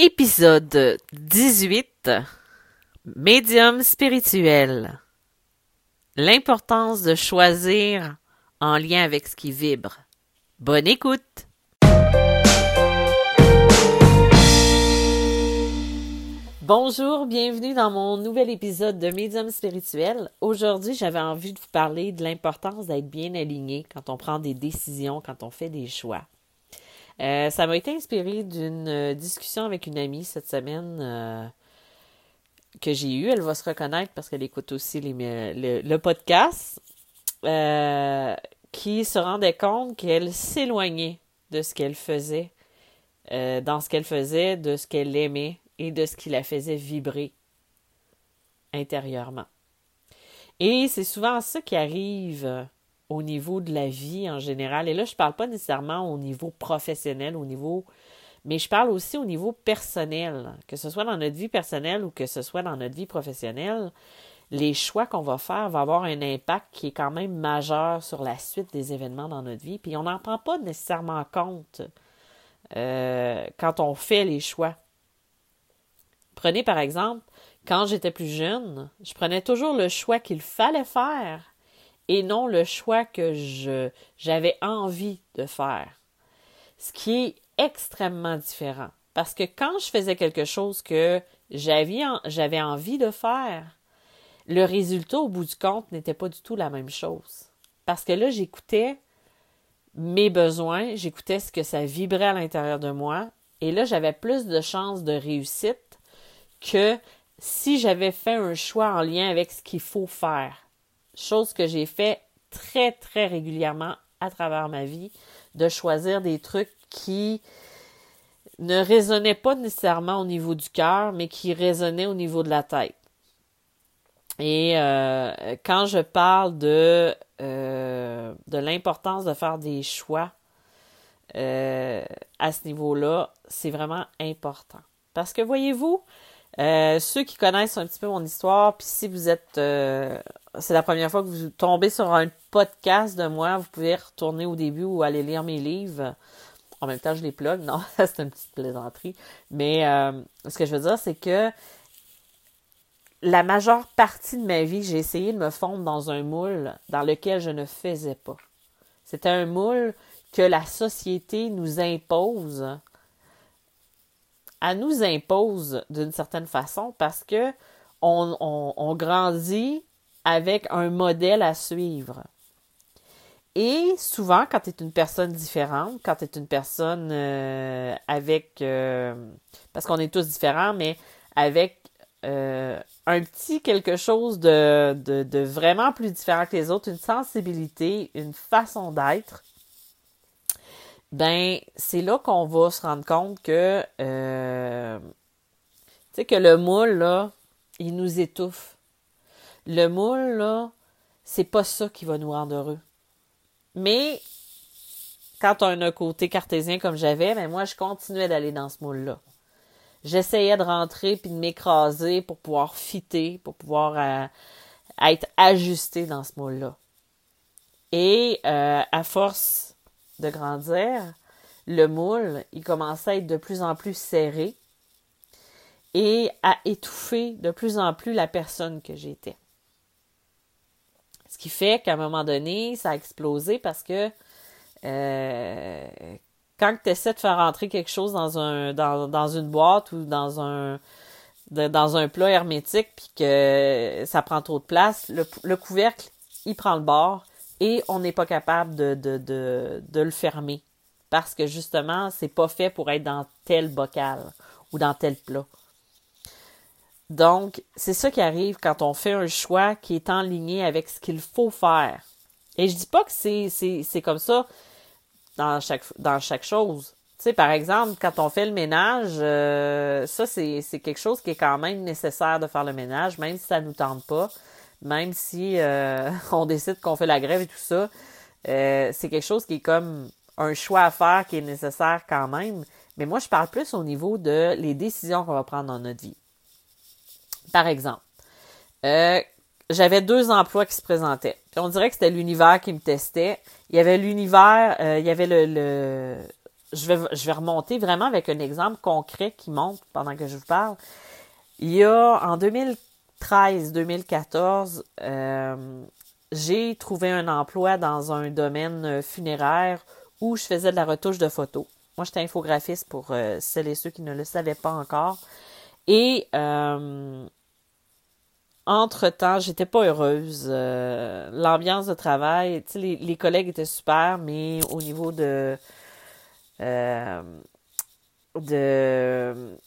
Épisode 18 Médium spirituel L'importance de choisir en lien avec ce qui vibre. Bonne écoute Bonjour, bienvenue dans mon nouvel épisode de Médium spirituel. Aujourd'hui, j'avais envie de vous parler de l'importance d'être bien aligné quand on prend des décisions, quand on fait des choix. Euh, ça m'a été inspiré d'une euh, discussion avec une amie cette semaine euh, que j'ai eue. Elle va se reconnaître parce qu'elle écoute aussi le, podcast. qui se rendait compte qu'elle s'éloignait de ce qu'elle faisait, dans ce qu'elle faisait, de ce qu'elle aimait et de ce qui la faisait vibrer intérieurement. Et c'est souvent ça qui arrive au niveau de la vie en général. Et là, je ne parle pas nécessairement au niveau professionnel, au niveau, mais je parle aussi au niveau personnel, que ce soit dans notre vie personnelle ou que ce soit dans notre vie professionnelle. Les choix qu'on va faire vont avoir un impact qui est quand même majeur sur la suite des événements dans notre vie. Puis on n'en prend pas nécessairement compte euh, quand on fait les choix. Prenez par exemple, quand j'étais plus jeune, je prenais toujours le choix qu'il fallait faire et non le choix que j'avais envie de faire. Ce qui est extrêmement différent. Parce que quand je faisais quelque chose que j'avais, j'avais envie de faire, le résultat au bout du compte n'était pas du tout la même chose. Parce que là, j'écoutais mes besoins, j'écoutais ce que ça vibrait à l'intérieur de moi, et là, j'avais plus de chances de réussite que si j'avais fait un choix en lien avec ce qu'il faut faire chose que j'ai fait très, très régulièrement à travers ma vie, de choisir des trucs qui ne résonnaient pas nécessairement au niveau du cœur, mais qui résonnaient au niveau de la tête. Et euh, quand je parle de, euh, de l'importance de faire des choix euh, à ce niveau-là, c'est vraiment important. Parce que voyez-vous, ceux qui connaissent un petit peu mon histoire, puis si vous êtes c'est la première fois que vous tombez sur un podcast de moi, vous pouvez retourner au début ou aller lire mes livres. En même temps, je les plug. Non, c'est une petite plaisanterie. Mais euh, ce que je veux dire, c'est que la majeure partie de ma vie, j'ai essayé de me fondre dans un moule dans lequel je ne faisais pas. C'était un moule que la société nous impose. Elle nous impose d'une certaine façon parce que on, grandit avec un modèle à suivre. Et souvent, quand tu es une personne différente, quand tu es une personne euh, avec, euh, parce qu'on est tous différents, mais avec euh, un petit quelque chose de, de, vraiment plus différent que les autres, une sensibilité, une façon d'être, ben c'est là qu'on va se rendre compte que, tu sais, que le moule, là, il nous étouffe. Le moule, là, c'est pas ça qui va nous rendre heureux. Mais quand on a un côté cartésien comme j'avais, ben moi, je continuais d'aller dans ce moule-là. J'essayais de rentrer puis de m'écraser pour pouvoir fitter, pour pouvoir euh, être ajusté dans ce moule-là. Et euh, à force de grandir, le moule, il commençait à être de plus en plus serré et à étouffer de plus en plus la personne que j'étais. Ce qui fait qu'à un moment donné, ça a explosé parce que euh, quand tu essaies de faire rentrer quelque chose dans un dans, dans une boîte ou dans un dans un plat hermétique puis que ça prend trop de place, le, couvercle, il prend le bord et on n'est pas capable de, le fermer parce que justement, c'est pas fait pour être dans tel bocal ou dans tel plat. Donc, c'est ça qui arrive quand on fait un choix qui est en ligne avec ce qu'il faut faire. Et je dis pas que c'est, comme ça dans chaque, chose. Tu sais, par exemple, quand on fait le ménage, euh, ça, c'est, c'est quelque chose qui est quand même nécessaire de faire le ménage, même si ça nous tente pas, même si euh, on décide qu'on fait la grève et tout ça. Euh, c'est quelque chose qui est comme un choix à faire qui est nécessaire quand même. Mais moi, je parle plus au niveau de les décisions qu'on va prendre dans notre vie. Par exemple, euh, j'avais deux emplois qui se présentaient. On dirait que c'était l'univers qui me testait. Il y avait l'univers, il y avait le, je vais, je vais remonter vraiment avec un exemple concret qui montre pendant que je vous parle. Il y a en 2013-2014, euh, j'ai trouvé un emploi dans un domaine funéraire où je faisais de la retouche de photos. Moi, j'étais infographiste pour euh, celles et ceux qui ne le savaient pas encore. Et euh, entre-temps, j'étais pas heureuse. Euh, l'ambiance de travail, les, les, collègues étaient super, mais au niveau euh, de, de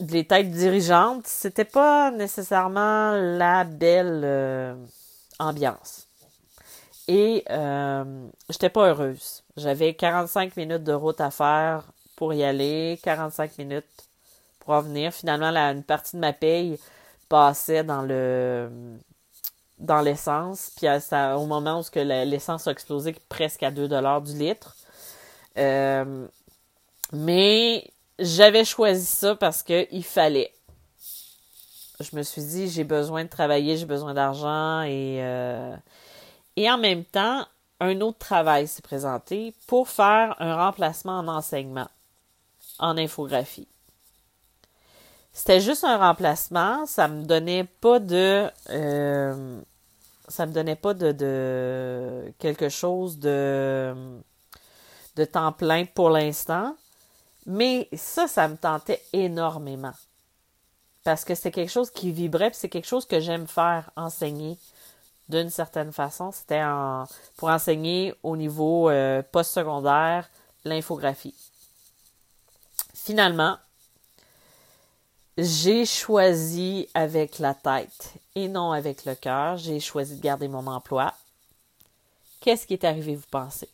les têtes dirigeantes, c'était pas nécessairement la belle euh, ambiance. Et euh, j'étais pas heureuse. J'avais 45 minutes de route à faire pour y aller, 45 minutes pour revenir. Finalement, la, une partie de ma paye passait dans le dans l'essence. Puis ça, au moment où l'essence a explosé presque à 2 dollars du litre. Euh, mais j'avais choisi ça parce que il fallait. Je me suis dit j'ai besoin de travailler, j'ai besoin d'argent et euh, et en même temps un autre travail s'est présenté pour faire un remplacement en enseignement en infographie. C'était juste un remplacement, ça me donnait pas de euh, ça me donnait pas de, de quelque chose de de temps plein pour l'instant, mais ça ça me tentait énormément. Parce que c'est quelque chose qui vibrait, c'est quelque chose que j'aime faire, enseigner d'une certaine façon. C'était pour enseigner au niveau euh, postsecondaire l'infographie. Finalement, j'ai choisi avec la tête et non avec le cœur. J'ai choisi de garder mon emploi. Qu'est-ce qui est arrivé, vous pensez?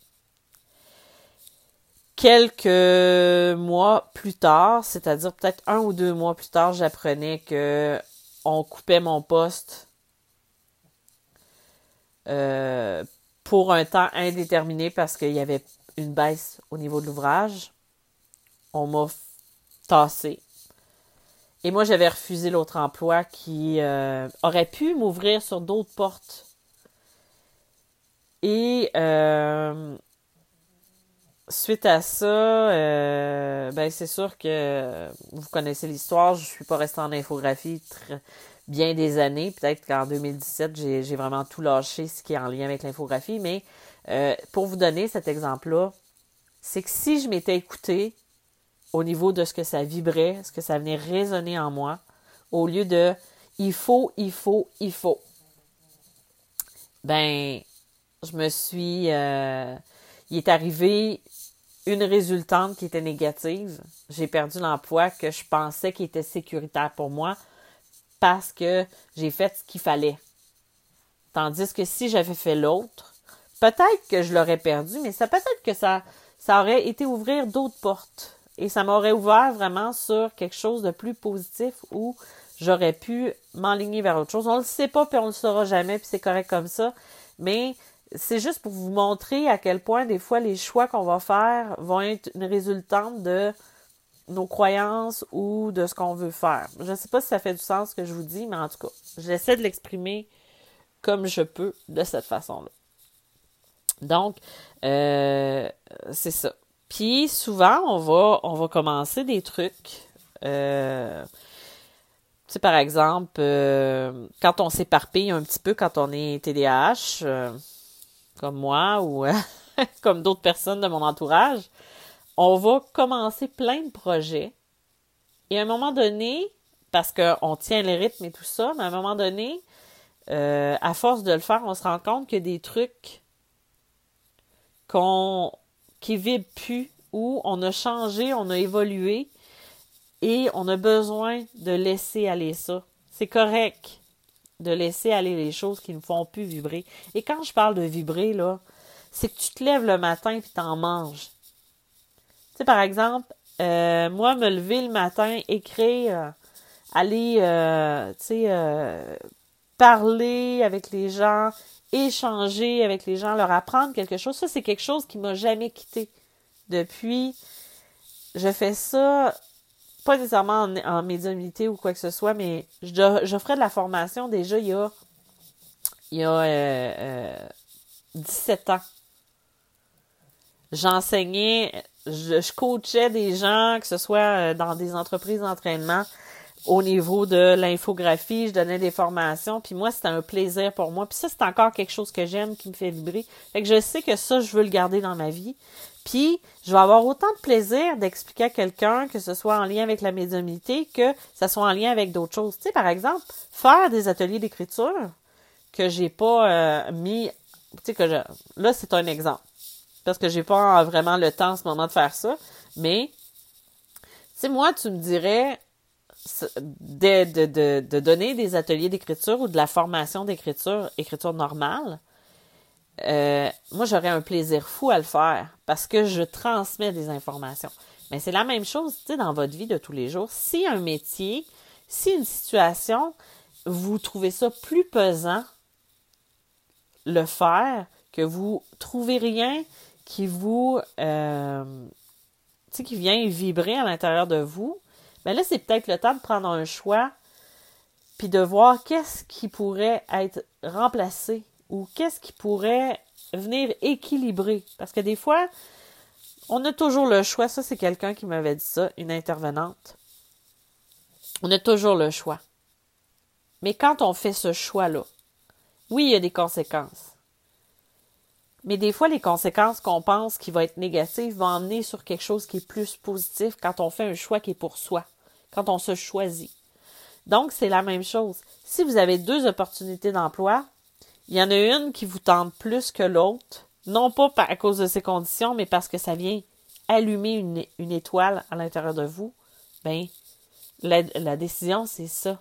Quelques mois plus tard, c'est-à-dire peut-être un ou deux mois plus tard, j'apprenais que on coupait mon poste euh, pour un temps indéterminé parce qu'il y avait une baisse au niveau de l'ouvrage. On m'a tassé. Et moi, j'avais refusé l'autre emploi qui euh, aurait pu m'ouvrir sur d'autres portes. Et euh, suite à ça, euh, ben c'est sûr que vous connaissez l'histoire. Je suis pas restée en infographie bien des années. Peut-être qu'en 2017, j'ai vraiment tout lâché ce qui est en lien avec l'infographie. Mais euh, pour vous donner cet exemple-là, c'est que si je m'étais écoutée au niveau de ce que ça vibrait, ce que ça venait résonner en moi, au lieu de il faut, il faut, il faut, ben, je me suis... Euh, il est arrivé une résultante qui était négative. J'ai perdu l'emploi que je pensais qui était sécuritaire pour moi parce que j'ai fait ce qu'il fallait. Tandis que si j'avais fait l'autre, peut-être que je l'aurais perdu, mais ça peut-être que ça, ça aurait été ouvrir d'autres portes. Et ça m'aurait ouvert vraiment sur quelque chose de plus positif où j'aurais pu m'enligner vers autre chose. On le sait pas, puis on le saura jamais, puis c'est correct comme ça. Mais c'est juste pour vous montrer à quel point des fois les choix qu'on va faire vont être une résultante de nos croyances ou de ce qu'on veut faire. Je ne sais pas si ça fait du sens ce que je vous dis, mais en tout cas, j'essaie de l'exprimer comme je peux de cette façon-là. Donc, euh, c'est ça. Puis souvent, on va, on va commencer des trucs. Euh, tu sais, par exemple, euh, quand on s'éparpille un petit peu, quand on est TDAH, euh, comme moi ou comme d'autres personnes de mon entourage, on va commencer plein de projets. Et à un moment donné, parce qu'on tient les rythmes et tout ça, mais à un moment donné, euh, à force de le faire, on se rend compte a des trucs qu'on qui vibrent plus, où on a changé, on a évolué, et on a besoin de laisser aller ça. C'est correct de laisser aller les choses qui ne font plus vibrer. Et quand je parle de vibrer, là, c'est que tu te lèves le matin et t'en manges. Tu sais, par exemple, euh, moi, me lever le matin, écrire, aller, euh, tu sais, euh, parler avec les gens, échanger avec les gens, leur apprendre quelque chose, ça, c'est quelque chose qui m'a jamais quitté. Depuis, je fais ça, pas nécessairement en, en médiumnité ou quoi que ce soit, mais j'offrais de la formation déjà il y a, il y a 17 ans. J'enseignais je, coachais des gens, que ce soit euh, dans des entreprises d'entraînement, au niveau de l'infographie, je donnais des formations, puis moi, c'était un plaisir pour moi. Puis ça, c'est encore quelque chose que j'aime, qui me fait vibrer. Fait que je sais que ça, je veux le garder dans ma vie. Puis, je vais avoir autant de plaisir d'expliquer à quelqu'un, que ce soit en lien avec la médiumnité, que ce soit en lien avec d'autres choses. Tu sais, par exemple, faire des ateliers d'écriture que j'ai pas euh, mis... Tu sais, que je... Là, c'est un exemple. Parce que j'ai pas vraiment le temps en ce moment de faire ça. Mais, tu sais, moi, tu me dirais, de, de, de, donner des ateliers d'écriture ou de la formation d'écriture, écriture normale, euh, moi j'aurais un plaisir fou à le faire parce que je transmets des informations. Mais c'est la même chose, tu sais, dans votre vie de tous les jours. Si un métier, si une situation, vous trouvez ça plus pesant le faire, que vous trouvez rien qui vous, euh, tu sais, qui vient vibrer à l'intérieur de vous, mais là, c'est peut-être le temps de prendre un choix puis de voir qu'est-ce qui pourrait être remplacé ou qu'est-ce qui pourrait venir équilibrer. Parce que des fois, on a toujours le choix. Ça, c'est quelqu'un qui m'avait dit ça, une intervenante. On a toujours le choix. Mais quand on fait ce choix-là, oui, il y a des conséquences. Mais des fois, les conséquences qu'on pense qui vont être négatives vont emmener sur quelque chose qui est plus positif quand on fait un choix qui est pour soi quand on se choisit. Donc, c'est la même chose. Si vous avez deux opportunités d'emploi, il y en a une qui vous tente plus que l'autre, non pas à cause de ces conditions, mais parce que ça vient allumer une, étoile à l'intérieur de vous, ben, la, la décision, c'est ça.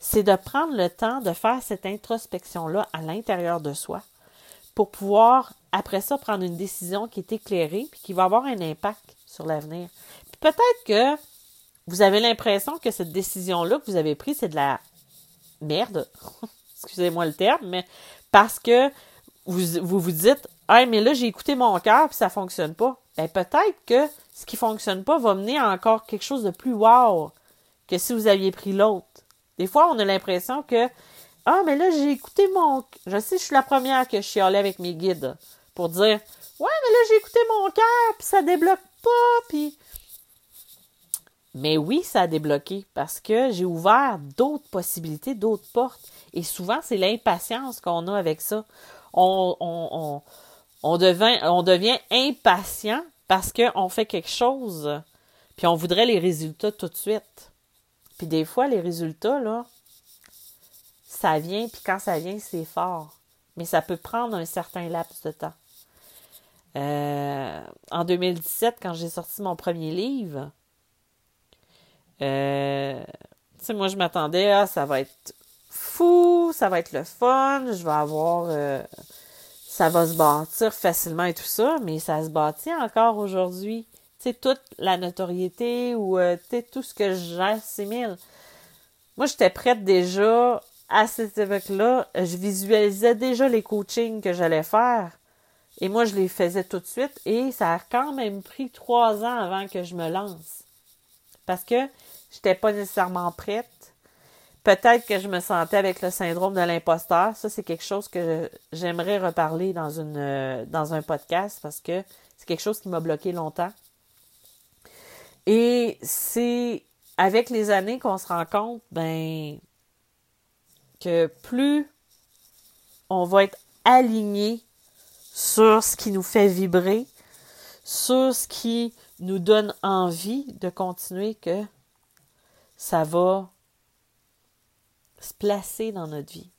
C'est de prendre le temps de faire cette introspection-là à l'intérieur de soi pour pouvoir, après ça, prendre une décision qui est éclairée puis qui va avoir un impact sur l'avenir. peut-être que vous avez l'impression que cette décision-là que vous avez prise, c'est de la merde. Excusez-moi le terme, mais parce que vous vous, dites Ah, mais là, j'ai écouté mon cœur puis ça fonctionne pas. Ben, peut-être que ce qui fonctionne pas va mener à encore quelque chose de plus wow que si vous aviez pris l'autre. Des fois, on a l'impression que Ah, mais là, j'ai écouté mon. Je sais, je suis la première que je suis allée avec mes guides pour dire Ouais, mais là, j'ai écouté mon cœur, puis ça débloque pas, puis mais oui, ça a débloqué parce que j'ai ouvert d'autres possibilités, d'autres portes. Et souvent, c'est l'impatience qu'on a avec ça. On, devient impatient parce qu'on fait quelque chose, puis on voudrait les résultats tout de suite. Puis des fois, les résultats, là, ça vient, puis quand ça vient, c'est fort. Mais ça peut prendre un certain laps de temps. Euh, en 2017, quand j'ai sorti mon premier livre, euh, moi, je m'attendais à ça va être fou, ça va être le fun, je vais avoir. Euh, ça va se bâtir facilement et tout ça, mais ça se bâtit encore aujourd'hui. Tu sais, toute la notoriété ou euh, tout ce que j'assimile. Moi, j'étais prête déjà à cette époque-là. Je visualisais déjà les coachings que j'allais faire. Et moi, je les faisais tout de suite. Et ça a quand même pris trois ans avant que je me lance. Parce que J'étais pas nécessairement prête. Peut-être que je me sentais avec le syndrome de l'imposteur. Ça, c'est quelque chose que j'aimerais reparler dans, une, euh, dans un podcast parce que c'est quelque chose qui m'a bloqué longtemps. Et c'est avec les années qu'on se rend compte, ben, que plus on va être aligné sur ce qui nous fait vibrer, sur ce qui nous donne envie de continuer, que ça va se placer dans notre vie.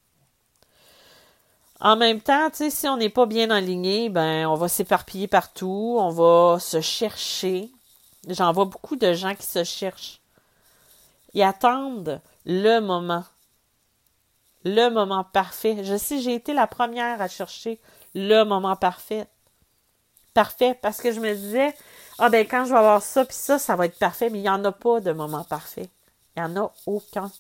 En même temps, si on n'est pas bien aligné, ben, on va s'éparpiller partout, on va se chercher. J'en vois beaucoup de gens qui se cherchent. Ils attendent le moment. Le moment parfait. Je sais, j'ai été la première à chercher le moment parfait. Parfait, parce que je me disais, ah ben, quand je vais avoir ça, puis ça, ça va être parfait, mais il n'y en a pas de moment parfait. Il n'y en a aucun.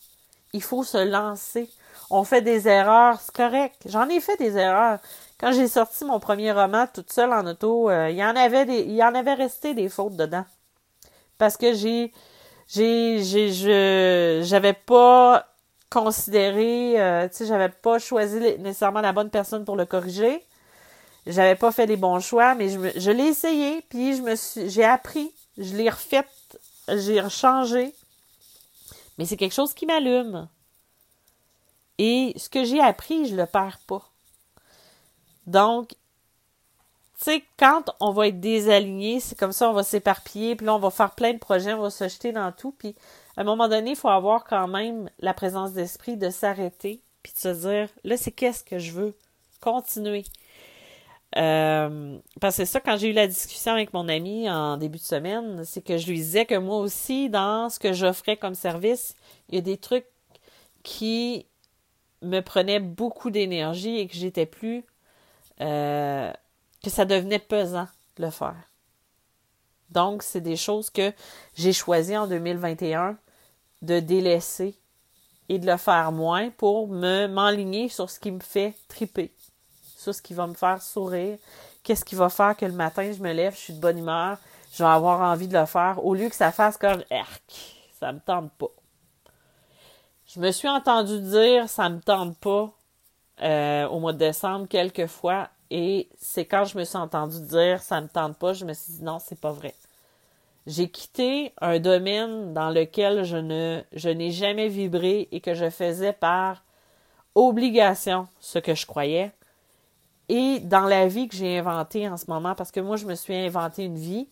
Il faut se lancer. On fait des erreurs, c'est correct. J'en ai fait des erreurs. Quand j'ai sorti mon premier roman toute seule en auto, euh, il y en avait des, il y en avait resté des fautes dedans. Parce que j'ai, j'ai, j'ai, je, j'avais pas considéré, euh, tu sais, j'avais pas choisi nécessairement la bonne personne pour le corriger. J'avais pas fait les bons choix, mais je, l'ai essayé, puis je me j'ai appris, je l'ai refait, j'ai changé. Mais c'est quelque chose qui m'allume. Et ce que j'ai appris, je le perds pas. Donc, tu sais, quand on va être désaligné, c'est comme ça, on va s'éparpiller, puis là, on va faire plein de projets, on va se jeter dans tout, puis à un moment donné, il faut avoir quand même la présence d'esprit de s'arrêter, puis de se dire, là, c'est qu'est-ce que je veux? Continuer. Euh, parce que ça, quand j'ai eu la discussion avec mon ami en début de semaine, c'est que je lui disais que moi aussi, dans ce que j'offrais comme service, il y a des trucs qui me prenaient beaucoup d'énergie et que j'étais plus euh, que ça devenait pesant de le faire. Donc, c'est des choses que j'ai choisi en 2021 de délaisser et de le faire moins pour me m'enligner sur ce qui me fait triper, sur ce qui va me faire sourire, qu'est-ce qui va faire que le matin je me lève, je suis de bonne humeur, je vais avoir envie de le faire au lieu que ça fasse comme erc, ça me tente pas. Je me suis entendu dire ça me tente pas euh, au mois de décembre quelques fois et c'est quand je me suis entendu dire ça me tente pas, je me suis dit non, c'est pas vrai. J'ai quitté un domaine dans lequel je je n'ai jamais vibré et que je faisais par obligation ce que je croyais. Et dans la vie que j'ai inventée en ce moment, parce que moi, je me suis inventé une vie,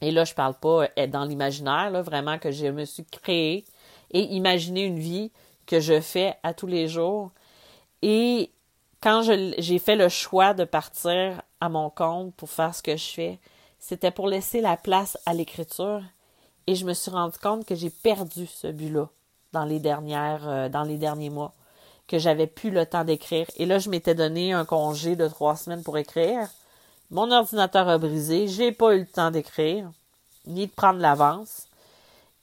et là, je parle pas être dans l'imaginaire, là, vraiment que je me suis créé et imaginé une vie que je fais à tous les jours. Et quand j'ai fait le choix de partir à mon compte pour faire ce que je fais, c'était pour laisser la place à l'écriture. Et je me suis rendu compte que j'ai perdu ce but-là dans les dernières, euh, dans les derniers mois, que j'avais plus le temps d'écrire. Et là, je m'étais donné un congé de trois semaines pour écrire. Mon ordinateur a brisé, j'ai pas eu le temps d'écrire, ni de prendre l'avance.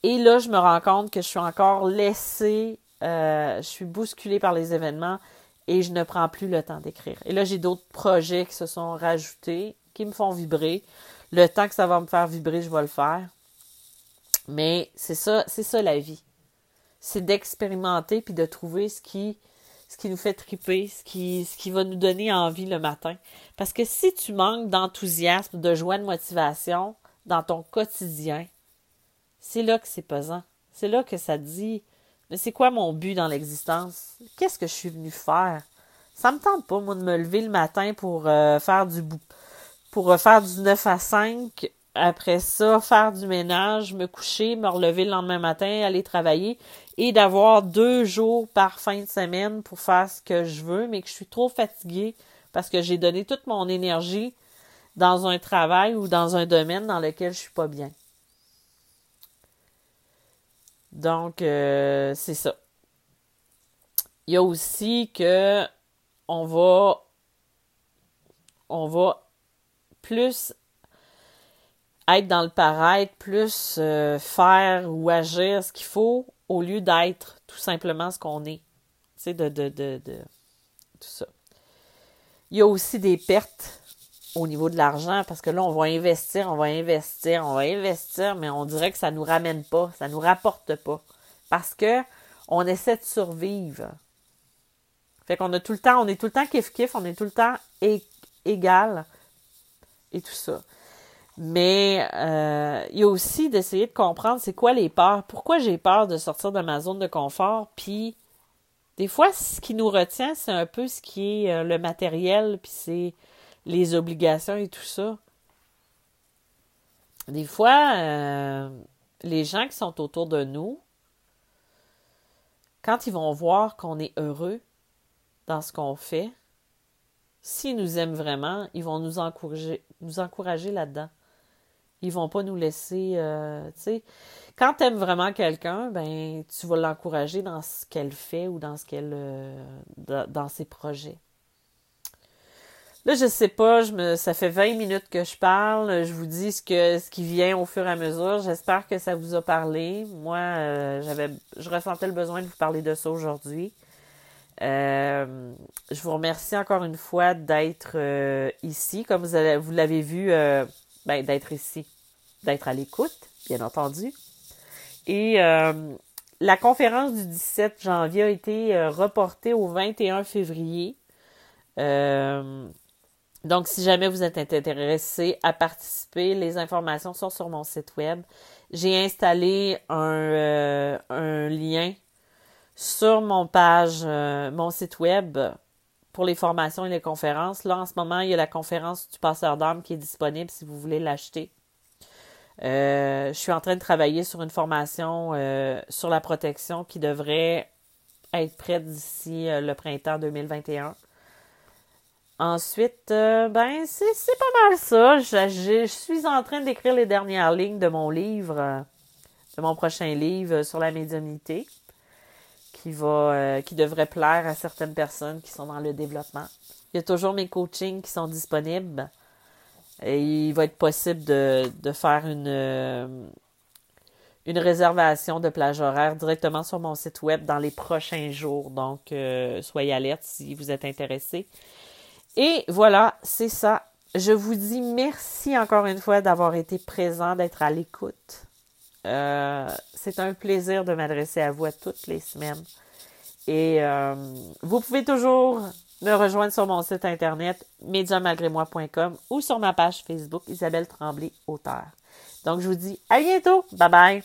Et là, je me rends compte que je suis encore laissée, euh, je suis bousculée par les événements et je ne prends plus le temps d'écrire. Et là, j'ai d'autres projets qui se sont rajoutés, qui me font vibrer. Le temps que ça va me faire vibrer, je vais le faire. Mais c'est ça, c'est ça la vie. C'est d'expérimenter puis de trouver ce qui, ce qui nous fait triper, ce qui, qui va nous donner envie le matin. Parce que si tu manques d'enthousiasme, de joie, de motivation dans ton quotidien, c'est là que c'est pesant. C'est là que ça dit mais c'est quoi mon but dans l'existence? Qu'est-ce que je suis venu faire? Ça me tente pas, moi, de me lever le matin pour euh, faire du pour faire du 9 à 5, après ça, faire du ménage, me coucher, me relever le lendemain matin, aller travailler, et d'avoir deux jours par fin de semaine pour faire ce que je veux, mais que je suis trop fatiguée parce que j'ai donné toute mon énergie dans un travail ou dans un domaine dans lequel je suis pas bien. Donc, euh, c'est ça. Il y a aussi que on va, on va plus être dans le paraître, plus euh, faire ou agir ce qu'il faut au lieu d'être tout simplement ce qu'on est. Tu sais, de, de, de, de tout ça. Il y a aussi des pertes au niveau de l'argent parce que là, on va investir, on va investir, on va investir, mais on dirait que ça nous ramène pas, ça nous rapporte pas. Parce que on essaie de survivre. Fait qu'on a tout le temps, on est tout le temps kiff-kiff, on est tout le temps égal et tout ça. Mais euh, il y a aussi d'essayer de comprendre c'est quoi les peurs. Pourquoi j'ai peur de sortir de ma zone de confort? Puis des fois, ce qui nous retient, c'est un peu ce qui est euh, le matériel, puis c'est les obligations et tout ça. Des fois, euh, les gens qui sont autour de nous, quand ils vont voir qu'on est heureux dans ce qu'on fait, s'ils nous aiment vraiment, ils vont nous encourager, nous encourager là-dedans. Ils vont pas nous laisser, euh, tu sais, quand tu aimes vraiment quelqu'un, ben tu vas l'encourager dans ce qu'elle fait ou dans ce qu'elle, euh, dans ses projets. Là, je sais pas, je me, ça fait 20 minutes que je parle. Je vous dis ce que, ce qui vient au fur et à mesure. J'espère que ça vous a parlé. Moi, euh, j'avais, je ressentais le besoin de vous parler de ça aujourd'hui. Je vous remercie encore une fois d'être ici, comme vous, avez, vous l'avez vu, ben, d'être ici, d'être à l'écoute, bien entendu. Et la conférence du 17 janvier a été reportée au 21 février. Euh, Donc, si jamais vous êtes intéressé à participer, les informations sont sur mon site web. J'ai installé un, euh, lien sur mon page, euh, mon site web pour les formations et les conférences. Là, en ce moment, il y a la conférence du passeur d'armes qui est disponible si vous voulez l'acheter. Euh, je suis en train de travailler sur une formation sur la protection qui devrait être prête d'ici le printemps 2021. Ensuite, euh, ben, c'est pas mal ça. Je, suis en train d'écrire les dernières lignes de mon livre, euh, de mon prochain livre sur la médiumnité, euh, qui devrait plaire à certaines personnes qui sont dans le développement. Il y a toujours mes coachings qui sont disponibles. Et il va être possible de, faire une, une réservation de plage horaire directement sur mon site web dans les prochains jours. Donc, soyez alerte si vous êtes intéressé. Et voilà, c'est ça. Je vous dis merci encore une fois d'avoir été présent, d'être à l'écoute. Euh, c'est un plaisir de m'adresser à vous à toutes les semaines. Et euh, vous pouvez toujours me rejoindre sur mon site internet médiamalgrémoi.com ou sur ma page Facebook Isabelle Tremblay, auteur. Donc je vous dis à bientôt. Bye bye.